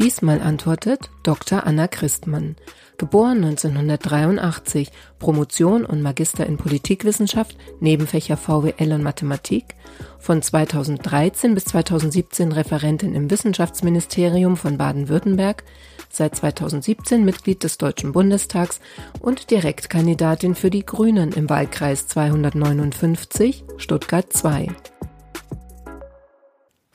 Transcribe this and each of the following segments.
Diesmal antwortet Dr. Anna Christmann. Geboren 1983, Promotion und Magister in Politikwissenschaft, Nebenfächer VWL und Mathematik, von 2013 bis 2017 Referentin im Wissenschaftsministerium von Baden-Württemberg, seit 2017 Mitglied des Deutschen Bundestags und Direktkandidatin für die Grünen im Wahlkreis 259 Stuttgart 2.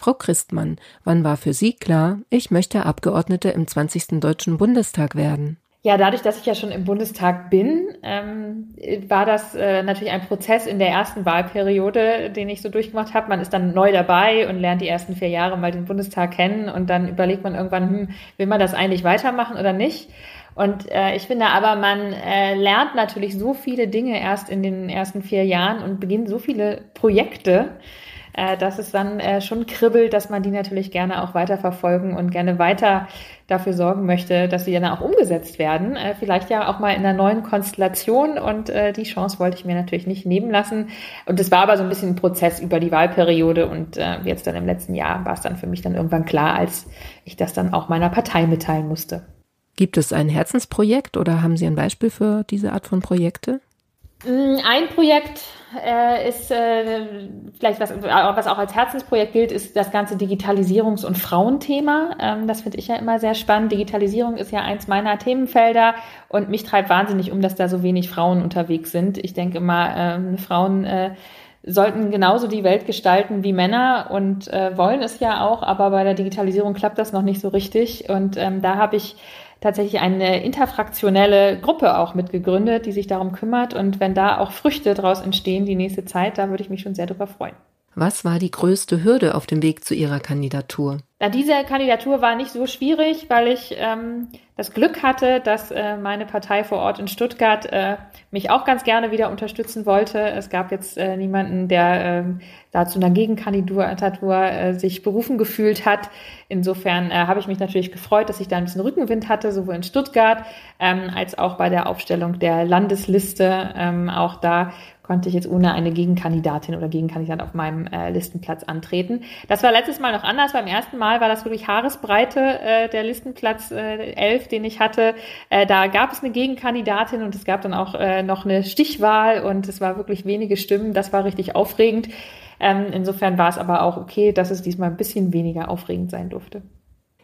Frau Christmann, wann war für Sie klar, ich möchte Abgeordnete im 20. Deutschen Bundestag werden? Ja, dadurch, dass ich ja schon im Bundestag bin, ähm, war das äh, natürlich ein Prozess in der ersten Wahlperiode, den ich so durchgemacht habe. Man ist dann neu dabei und lernt die ersten vier Jahre mal den Bundestag kennen und dann überlegt man irgendwann, hm, will man das eigentlich weitermachen oder nicht? Und äh, ich finde aber, man äh, lernt natürlich so viele Dinge erst in den ersten vier Jahren und beginnt so viele Projekte, äh, dass es dann äh, schon kribbelt, dass man die natürlich gerne auch weiterverfolgen und gerne weiter dafür sorgen möchte, dass sie dann auch umgesetzt werden. Äh, vielleicht ja auch mal in einer neuen Konstellation und äh, die Chance wollte ich mir natürlich nicht nehmen lassen. Und es war aber so ein bisschen ein Prozess über die Wahlperiode und äh, jetzt dann im letzten Jahr war es dann für mich dann irgendwann klar, als ich das dann auch meiner Partei mitteilen musste. Gibt es ein Herzensprojekt oder haben Sie ein Beispiel für diese Art von Projekte? Mm, ein Projekt äh, ist äh, vielleicht was, was auch als Herzensprojekt gilt, ist das ganze Digitalisierungs- und Frauenthema. Ähm, das finde ich ja immer sehr spannend. Digitalisierung ist ja eins meiner Themenfelder und mich treibt wahnsinnig um, dass da so wenig Frauen unterwegs sind. Ich denke immer, ähm, Frauen äh, sollten genauso die Welt gestalten wie Männer und äh, wollen es ja auch, aber bei der Digitalisierung klappt das noch nicht so richtig. Und ähm, da habe ich tatsächlich eine interfraktionelle Gruppe auch mitgegründet, die sich darum kümmert. Und wenn da auch Früchte daraus entstehen die nächste Zeit, da würde ich mich schon sehr darüber freuen. Was war die größte Hürde auf dem Weg zu Ihrer Kandidatur? Na, diese Kandidatur war nicht so schwierig, weil ich ähm, das Glück hatte, dass äh, meine Partei vor Ort in Stuttgart äh, mich auch ganz gerne wieder unterstützen wollte. Es gab jetzt äh, niemanden, der äh, da zu einer Gegenkandidatur äh, sich berufen gefühlt hat. Insofern äh, habe ich mich natürlich gefreut, dass ich da ein bisschen Rückenwind hatte, sowohl in Stuttgart ähm, als auch bei der Aufstellung der Landesliste. Ähm, auch da konnte ich jetzt ohne eine Gegenkandidatin oder Gegenkandidat auf meinem äh, Listenplatz antreten. Das war letztes Mal noch anders. Beim ersten Mal war das wirklich Haaresbreite äh, der Listenplatz äh, 11, den ich hatte. Äh, da gab es eine Gegenkandidatin und es gab dann auch äh, noch eine Stichwahl und es war wirklich wenige Stimmen. Das war richtig aufregend. Ähm, insofern war es aber auch okay, dass es diesmal ein bisschen weniger aufregend sein durfte.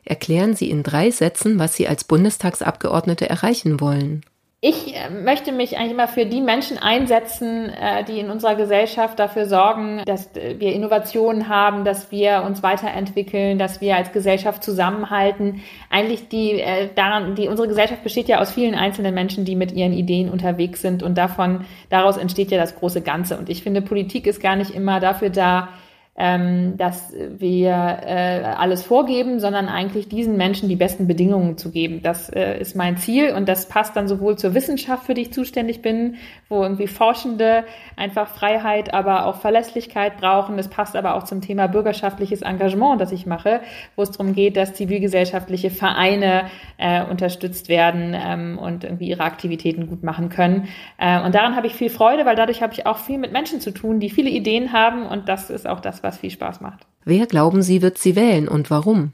Erklären Sie in drei Sätzen, was Sie als Bundestagsabgeordnete erreichen wollen ich äh, möchte mich eigentlich immer für die Menschen einsetzen, äh, die in unserer Gesellschaft dafür sorgen, dass äh, wir Innovationen haben, dass wir uns weiterentwickeln, dass wir als Gesellschaft zusammenhalten. Eigentlich die daran, die unsere Gesellschaft besteht ja aus vielen einzelnen Menschen, die mit ihren Ideen unterwegs sind und davon daraus entsteht ja das große Ganze. Und ich finde, Politik ist gar nicht immer dafür da, ähm, dass wir äh, alles vorgeben, sondern eigentlich diesen Menschen die besten Bedingungen zu geben. Das äh, ist mein Ziel und das passt dann sowohl zur Wissenschaft, für die ich zuständig bin, wo irgendwie Forschende einfach Freiheit, aber auch Verlässlichkeit brauchen. Es passt aber auch zum Thema bürgerschaftliches Engagement, das ich mache, wo es darum geht, dass zivilgesellschaftliche Vereine äh, unterstützt werden ähm, und irgendwie ihre Aktivitäten gut machen können. Äh, und daran habe ich viel Freude, weil dadurch habe ich auch viel mit Menschen zu tun, die viele Ideen haben und das ist auch das, was viel Spaß macht. Wer glauben Sie, wird sie wählen und warum?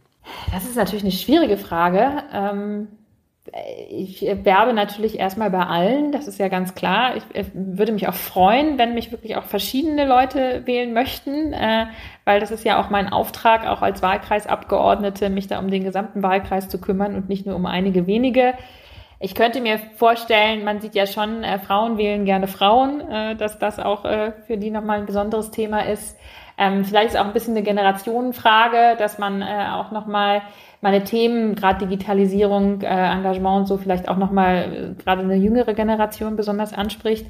Das ist natürlich eine schwierige Frage. Ähm, ich werbe natürlich erstmal bei allen, das ist ja ganz klar. Ich würde mich auch freuen, wenn mich wirklich auch verschiedene Leute wählen möchten, äh, weil das ist ja auch mein Auftrag, auch als Wahlkreisabgeordnete, mich da um den gesamten Wahlkreis zu kümmern und nicht nur um einige wenige. Ich könnte mir vorstellen, man sieht ja schon, äh, Frauen wählen gerne Frauen, äh, dass das auch äh, für die nochmal ein besonderes Thema ist. Ähm, vielleicht ist auch ein bisschen eine Generationenfrage, dass man äh, auch nochmal meine Themen, gerade Digitalisierung, äh, Engagement und so, vielleicht auch nochmal äh, gerade eine jüngere Generation besonders anspricht.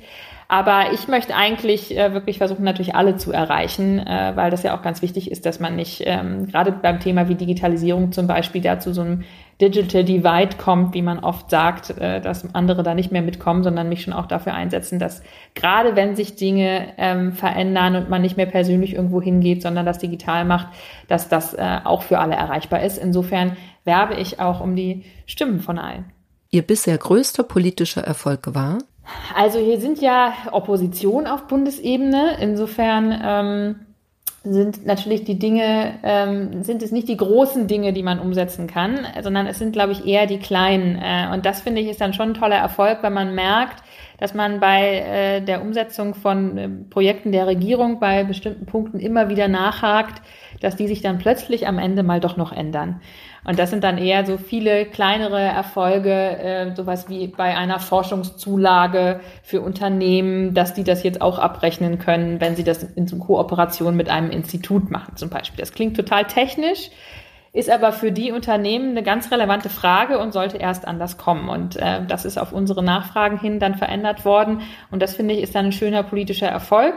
Aber ich möchte eigentlich äh, wirklich versuchen, natürlich alle zu erreichen, äh, weil das ja auch ganz wichtig ist, dass man nicht ähm, gerade beim Thema wie Digitalisierung zum Beispiel da zu so einem Digital Divide kommt, wie man oft sagt, äh, dass andere da nicht mehr mitkommen, sondern mich schon auch dafür einsetzen, dass gerade wenn sich Dinge ähm, verändern und man nicht mehr persönlich irgendwo hingeht, sondern das digital macht, dass das äh, auch für alle erreichbar ist. Insofern werbe ich auch um die Stimmen von allen. Ihr bisher größter politischer Erfolg war? Also hier sind ja Opposition auf Bundesebene. Insofern ähm, sind natürlich die Dinge, ähm, sind es nicht die großen Dinge, die man umsetzen kann, sondern es sind, glaube ich, eher die kleinen. Äh, und das finde ich ist dann schon ein toller Erfolg, weil man merkt, dass man bei äh, der Umsetzung von äh, Projekten der Regierung bei bestimmten Punkten immer wieder nachhakt, dass die sich dann plötzlich am Ende mal doch noch ändern. Und das sind dann eher so viele kleinere Erfolge, äh, sowas wie bei einer Forschungszulage für Unternehmen, dass die das jetzt auch abrechnen können, wenn sie das in Kooperation mit einem Institut machen zum Beispiel. Das klingt total technisch, ist aber für die Unternehmen eine ganz relevante Frage und sollte erst anders kommen. Und äh, das ist auf unsere Nachfragen hin dann verändert worden. Und das finde ich ist dann ein schöner politischer Erfolg.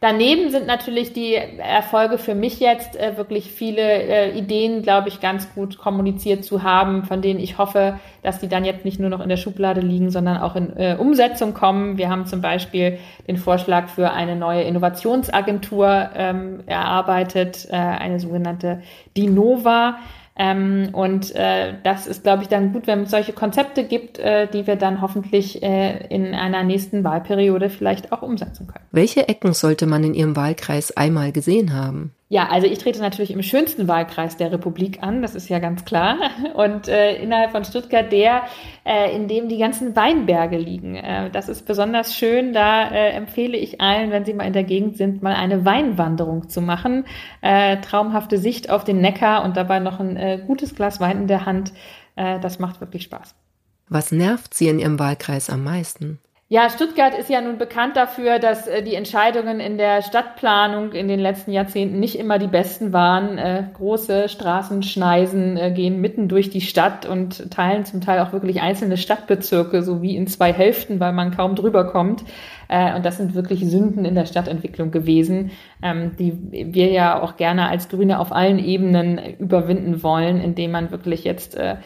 Daneben sind natürlich die Erfolge für mich jetzt äh, wirklich viele äh, Ideen, glaube ich, ganz gut kommuniziert zu haben, von denen ich hoffe, dass die dann jetzt nicht nur noch in der Schublade liegen, sondern auch in äh, Umsetzung kommen. Wir haben zum Beispiel den Vorschlag für eine neue Innovationsagentur ähm, erarbeitet, äh, eine sogenannte DINOVA ähm, und äh, das ist, glaube ich, dann gut, wenn es solche Konzepte gibt, äh, die wir dann hoffentlich äh, in einer nächsten Wahlperiode vielleicht auch umsetzen können. Welche Ecken sollte man in Ihrem Wahlkreis einmal gesehen haben? Ja, also ich trete natürlich im schönsten Wahlkreis der Republik an, das ist ja ganz klar. Und äh, innerhalb von Stuttgart der, äh, in dem die ganzen Weinberge liegen. Äh, das ist besonders schön. Da äh, empfehle ich allen, wenn sie mal in der Gegend sind, mal eine Weinwanderung zu machen. Äh, traumhafte Sicht auf den Neckar und dabei noch ein äh, gutes Glas Wein in der Hand. Das macht wirklich Spaß. Was nervt Sie in Ihrem Wahlkreis am meisten? Ja, Stuttgart ist ja nun bekannt dafür, dass äh, die Entscheidungen in der Stadtplanung in den letzten Jahrzehnten nicht immer die besten waren. Äh, große Straßenschneisen äh, gehen mitten durch die Stadt und teilen zum Teil auch wirklich einzelne Stadtbezirke so wie in zwei Hälften, weil man kaum drüber kommt. Äh, und das sind wirklich Sünden in der Stadtentwicklung gewesen, ähm, die wir ja auch gerne als Grüne auf allen Ebenen überwinden wollen, indem man wirklich jetzt äh,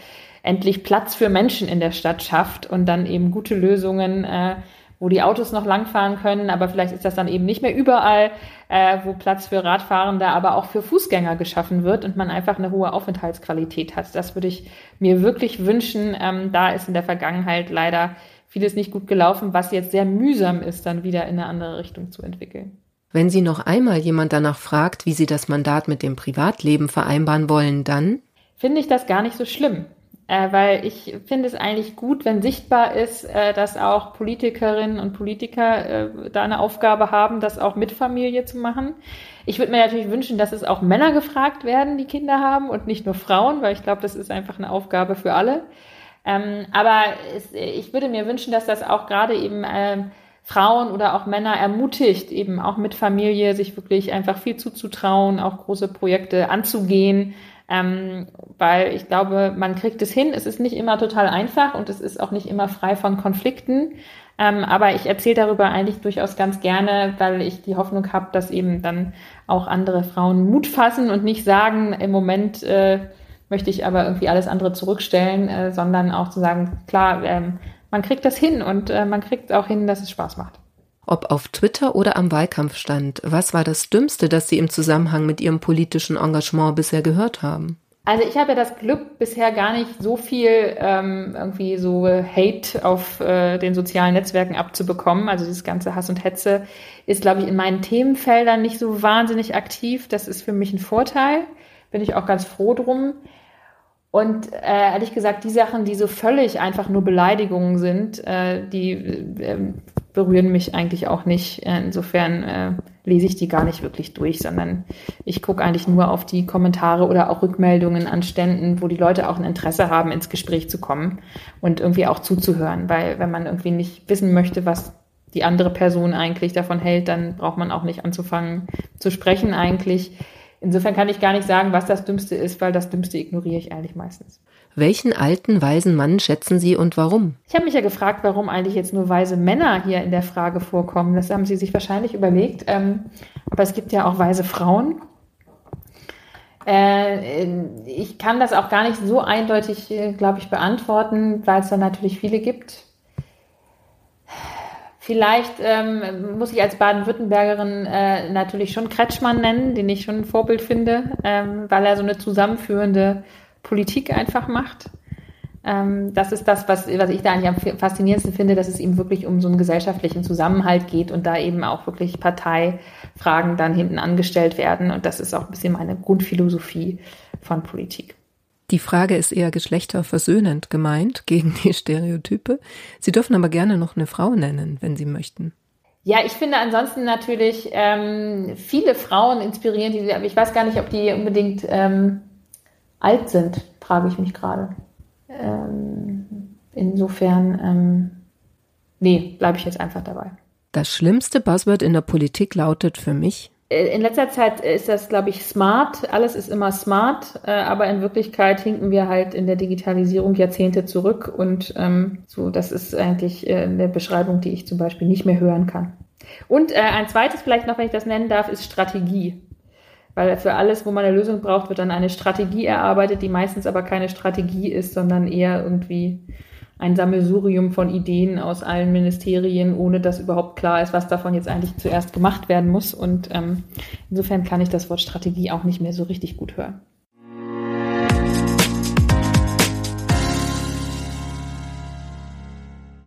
endlich Platz für Menschen in der Stadt schafft und dann eben gute Lösungen, äh, wo die Autos noch langfahren können, aber vielleicht ist das dann eben nicht mehr überall, äh, wo Platz für Radfahrende, aber auch für Fußgänger geschaffen wird und man einfach eine hohe Aufenthaltsqualität hat. Das würde ich mir wirklich wünschen. Ähm, da ist in der Vergangenheit leider vieles nicht gut gelaufen, was jetzt sehr mühsam ist, dann wieder in eine andere Richtung zu entwickeln. Wenn Sie noch einmal jemand danach fragt, wie Sie das Mandat mit dem Privatleben vereinbaren wollen, dann finde ich das gar nicht so schlimm äh, weil ich finde es eigentlich gut, wenn sichtbar ist, äh, dass auch Politikerinnen und Politiker äh, da eine Aufgabe haben, das auch mit Familie zu machen. Ich würde mir natürlich wünschen, dass es auch Männer gefragt werden, die Kinder haben und nicht nur Frauen, weil ich glaube, das ist einfach eine Aufgabe für alle. Ähm, aber es, ich würde mir wünschen, dass das auch gerade eben äh, Frauen oder auch Männer ermutigt, eben auch mit Familie sich wirklich einfach viel zuzutrauen, auch große Projekte anzugehen ähm, weil ich glaube, man kriegt es hin. Es ist nicht immer total einfach und es ist auch nicht immer frei von Konflikten. Ähm, aber ich erzähle darüber eigentlich durchaus ganz gerne, weil ich die Hoffnung habe, dass eben dann auch andere Frauen Mut fassen und nicht sagen, im Moment äh, möchte ich aber irgendwie alles andere zurückstellen, äh, sondern auch zu sagen, klar, ähm, man kriegt das hin und äh, man kriegt auch hin, dass es Spaß macht. Ob auf Twitter oder am Wahlkampfstand, was war das Dümmste, das Sie im Zusammenhang mit Ihrem politischen Engagement bisher gehört haben? Also ich habe ja das Glück, bisher gar nicht so viel ähm, irgendwie so Hate auf äh, den sozialen Netzwerken abzubekommen. Also dieses ganze Hass und Hetze ist, glaube ich, in meinen Themenfeldern nicht so wahnsinnig aktiv. Das ist für mich ein Vorteil. Bin ich auch ganz froh drum. Und äh, ehrlich gesagt, die Sachen, die so völlig einfach nur Beleidigungen sind, äh, die äh, berühren mich eigentlich auch nicht. Insofern äh, lese ich die gar nicht wirklich durch, sondern ich gucke eigentlich nur auf die Kommentare oder auch Rückmeldungen an Ständen, wo die Leute auch ein Interesse haben, ins Gespräch zu kommen und irgendwie auch zuzuhören. Weil wenn man irgendwie nicht wissen möchte, was die andere Person eigentlich davon hält, dann braucht man auch nicht anzufangen zu sprechen eigentlich. Insofern kann ich gar nicht sagen, was das Dümmste ist, weil das Dümmste ignoriere ich eigentlich meistens. Welchen alten, weisen Mann schätzen Sie und warum? Ich habe mich ja gefragt, warum eigentlich jetzt nur weise Männer hier in der Frage vorkommen. Das haben Sie sich wahrscheinlich überlegt. Ähm, aber es gibt ja auch weise Frauen. Äh, ich kann das auch gar nicht so eindeutig, äh, glaube ich, beantworten, weil es da natürlich viele gibt. Vielleicht ähm, muss ich als Baden-Württembergerin äh, natürlich schon Kretschmann nennen, den ich schon ein Vorbild finde, ähm, weil er so eine zusammenführende Politik einfach macht. Ähm, das ist das, was, was ich da eigentlich am faszinierendsten finde, dass es ihm wirklich um so einen gesellschaftlichen Zusammenhalt geht und da eben auch wirklich Parteifragen dann hinten angestellt werden. Und das ist auch ein bisschen meine Grundphilosophie von Politik. Die Frage ist eher geschlechterversöhnend gemeint gegen die Stereotype. Sie dürfen aber gerne noch eine Frau nennen, wenn Sie möchten. Ja, ich finde ansonsten natürlich ähm, viele Frauen inspirieren, die, aber ich weiß gar nicht, ob die unbedingt ähm, alt sind, frage ich mich gerade. Ähm, insofern, ähm, nee, bleibe ich jetzt einfach dabei. Das schlimmste Buzzword in der Politik lautet für mich in letzter Zeit ist das, glaube ich, smart. Alles ist immer smart, äh, aber in Wirklichkeit hinken wir halt in der Digitalisierung Jahrzehnte zurück und ähm, so, das ist eigentlich äh, eine Beschreibung, die ich zum Beispiel nicht mehr hören kann. Und äh, ein zweites vielleicht noch, wenn ich das nennen darf, ist Strategie. Weil für alles, wo man eine Lösung braucht, wird dann eine Strategie erarbeitet, die meistens aber keine Strategie ist, sondern eher irgendwie ein Sammelsurium von Ideen aus allen Ministerien, ohne dass überhaupt klar ist, was davon jetzt eigentlich zuerst gemacht werden muss. Und ähm, insofern kann ich das Wort Strategie auch nicht mehr so richtig gut hören.